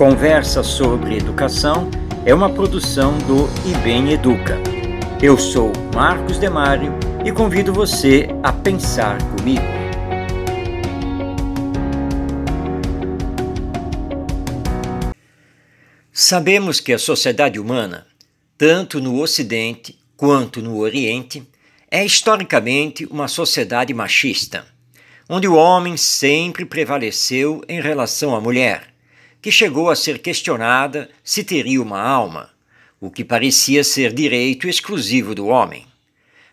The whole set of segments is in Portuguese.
Conversa sobre Educação é uma produção do IBEM Educa. Eu sou Marcos Demário e convido você a pensar comigo. Sabemos que a sociedade humana, tanto no Ocidente quanto no Oriente, é historicamente uma sociedade machista, onde o homem sempre prevaleceu em relação à mulher que chegou a ser questionada se teria uma alma, o que parecia ser direito exclusivo do homem.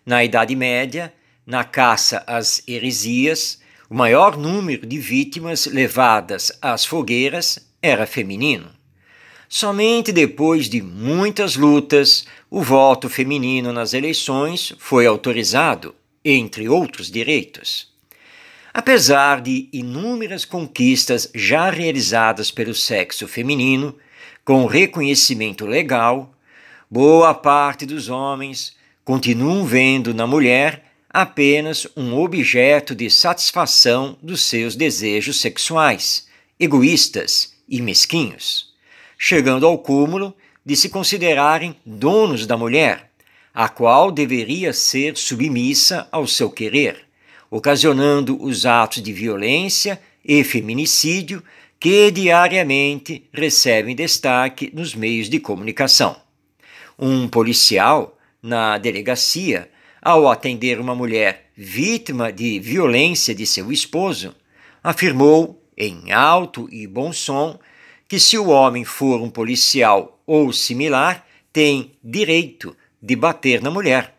Na Idade Média, na caça às heresias, o maior número de vítimas levadas às fogueiras era feminino. Somente depois de muitas lutas, o voto feminino nas eleições foi autorizado, entre outros direitos. Apesar de inúmeras conquistas já realizadas pelo sexo feminino, com reconhecimento legal, boa parte dos homens continuam vendo na mulher apenas um objeto de satisfação dos seus desejos sexuais, egoístas e mesquinhos, chegando ao cúmulo de se considerarem donos da mulher, a qual deveria ser submissa ao seu querer ocasionando os atos de violência e feminicídio que diariamente recebem destaque nos meios de comunicação. Um policial, na delegacia, ao atender uma mulher vítima de violência de seu esposo, afirmou, em alto e bom som, que se o homem for um policial ou similar, tem direito de bater na mulher.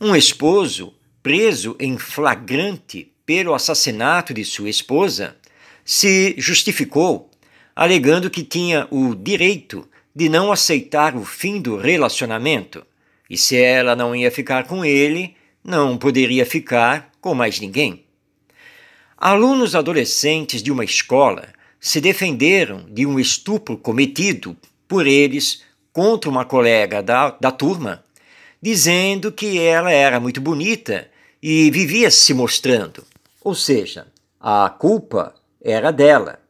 Um esposo preso em flagrante pelo assassinato de sua esposa, se justificou, alegando que tinha o direito de não aceitar o fim do relacionamento e se ela não ia ficar com ele, não poderia ficar com mais ninguém. Alunos adolescentes de uma escola se defenderam de um estupro cometido por eles contra uma colega da, da turma, dizendo que ela era muito bonita e vivia se mostrando, ou seja, a culpa era dela.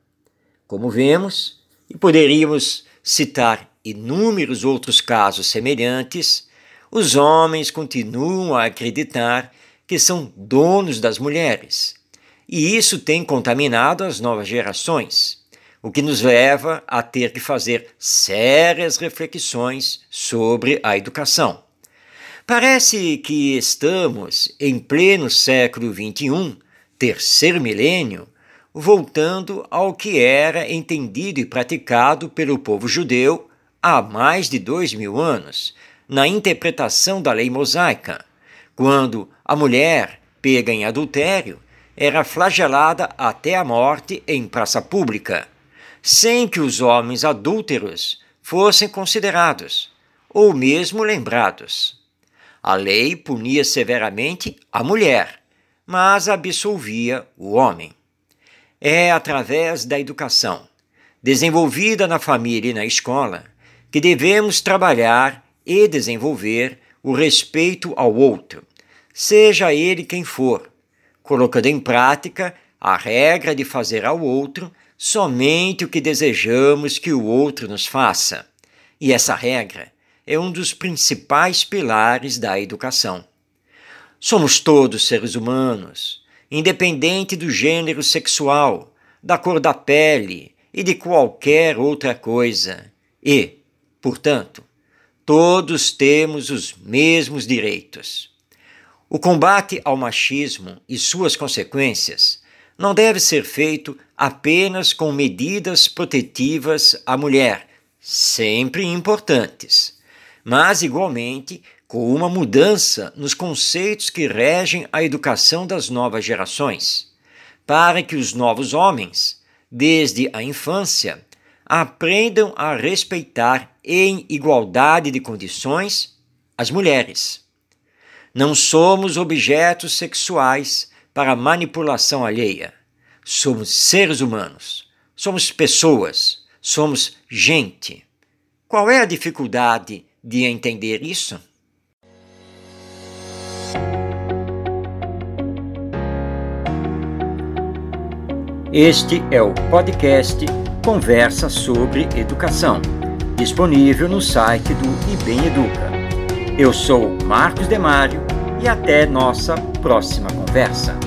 Como vemos, e poderíamos citar inúmeros outros casos semelhantes, os homens continuam a acreditar que são donos das mulheres. E isso tem contaminado as novas gerações, o que nos leva a ter que fazer sérias reflexões sobre a educação. Parece que estamos em pleno século XXI, terceiro milênio, voltando ao que era entendido e praticado pelo povo judeu há mais de dois mil anos, na interpretação da lei mosaica, quando a mulher pega em adultério era flagelada até a morte em praça pública, sem que os homens adúlteros fossem considerados ou mesmo lembrados. A lei punia severamente a mulher, mas absolvia o homem. É através da educação, desenvolvida na família e na escola, que devemos trabalhar e desenvolver o respeito ao outro, seja ele quem for, colocando em prática a regra de fazer ao outro somente o que desejamos que o outro nos faça. E essa regra é um dos principais pilares da educação. Somos todos seres humanos, independente do gênero sexual, da cor da pele e de qualquer outra coisa. E, portanto, todos temos os mesmos direitos. O combate ao machismo e suas consequências não deve ser feito apenas com medidas protetivas à mulher, sempre importantes, mas igualmente com uma mudança nos conceitos que regem a educação das novas gerações, para que os novos homens, desde a infância, aprendam a respeitar em igualdade de condições as mulheres. Não somos objetos sexuais para manipulação alheia. Somos seres humanos, somos pessoas, somos gente. Qual é a dificuldade de entender isso? Este é o podcast conversa sobre educação, disponível no site do IBEM Educa. Eu sou Marcos Demário e até nossa próxima conversa.